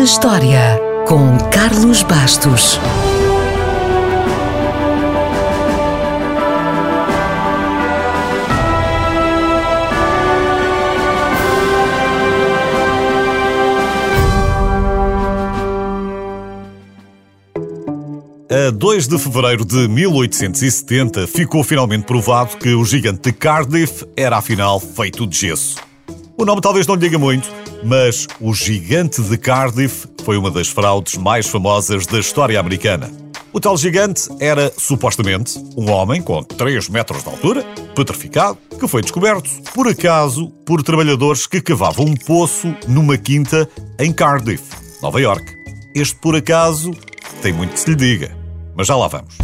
na História, com Carlos Bastos. A 2 de fevereiro de 1870 ficou finalmente provado que o gigante de Cardiff era afinal feito de gesso. O nome talvez não lhe diga muito, mas o gigante de Cardiff foi uma das fraudes mais famosas da história americana. O tal gigante era, supostamente, um homem com 3 metros de altura, petrificado, que foi descoberto, por acaso, por trabalhadores que cavavam um poço numa quinta em Cardiff, Nova York. Este por acaso tem muito que se lhe diga mas já lá vamos.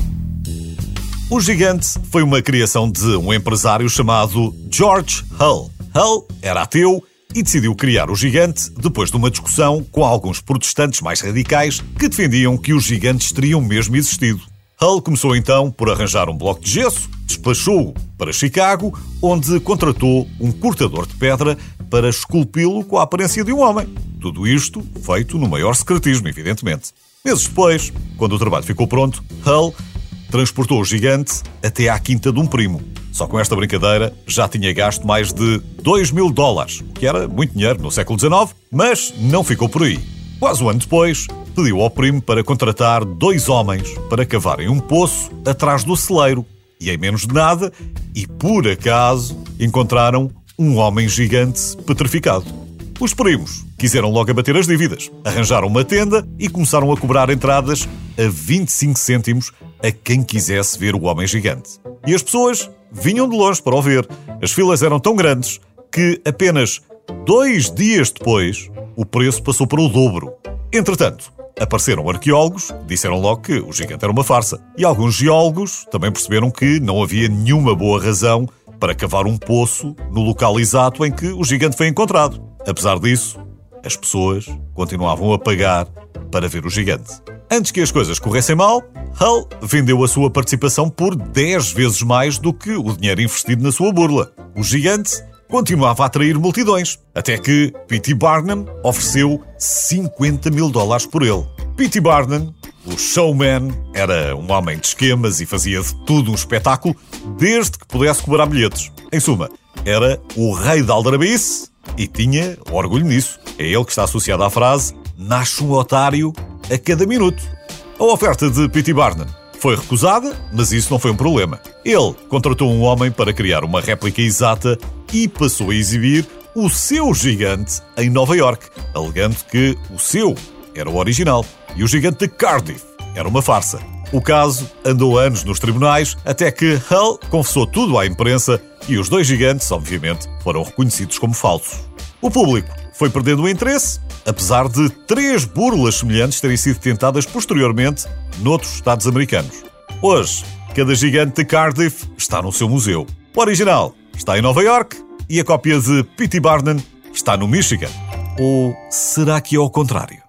O gigante foi uma criação de um empresário chamado George Hull. Hull era ateu e decidiu criar o gigante depois de uma discussão com alguns protestantes mais radicais que defendiam que os gigantes teriam mesmo existido. Hull começou então por arranjar um bloco de gesso, despachou-o para Chicago, onde contratou um cortador de pedra para esculpi-lo com a aparência de um homem. Tudo isto feito no maior secretismo, evidentemente. Meses depois, quando o trabalho ficou pronto, Hull transportou o gigante até à quinta de um primo. Só com esta brincadeira já tinha gasto mais de 2 mil dólares, o que era muito dinheiro no século XIX, mas não ficou por aí. Quase um ano depois, pediu ao primo para contratar dois homens para cavarem um poço atrás do celeiro. E em menos de nada, e por acaso, encontraram um homem gigante petrificado. Os primos quiseram logo abater as dívidas, arranjaram uma tenda e começaram a cobrar entradas a 25 cêntimos a quem quisesse ver o homem gigante. E as pessoas vinham de longe para o ver. As filas eram tão grandes que apenas dois dias depois o preço passou para o dobro. Entretanto, apareceram arqueólogos, disseram logo que o gigante era uma farsa. E alguns geólogos também perceberam que não havia nenhuma boa razão para cavar um poço no local exato em que o gigante foi encontrado. Apesar disso, as pessoas continuavam a pagar para ver o gigante. Antes que as coisas corressem mal, Hull vendeu a sua participação por 10 vezes mais do que o dinheiro investido na sua burla. O gigante continuava a atrair multidões, até que P.T. Barnum ofereceu 50 mil dólares por ele. P.T. Barnum, o showman, era um homem de esquemas e fazia de tudo um espetáculo, desde que pudesse cobrar bilhetes. Em suma, era o rei da aldrabice e tinha orgulho nisso. É ele que está associado à frase Nasce um otário a cada minuto. A oferta de P.T. Barnum foi recusada, mas isso não foi um problema. Ele contratou um homem para criar uma réplica exata e passou a exibir o seu gigante em Nova York, alegando que o seu era o original e o gigante de Cardiff era uma farsa. O caso andou anos nos tribunais até que Hull confessou tudo à imprensa e os dois gigantes, obviamente, foram reconhecidos como falsos. O público foi perdendo o interesse, apesar de três burlas semelhantes terem sido tentadas posteriormente noutros Estados americanos. Hoje, cada gigante de Cardiff está no seu museu. O original está em Nova York e a cópia de P.T. Barnum está no Michigan. Ou será que é ao contrário?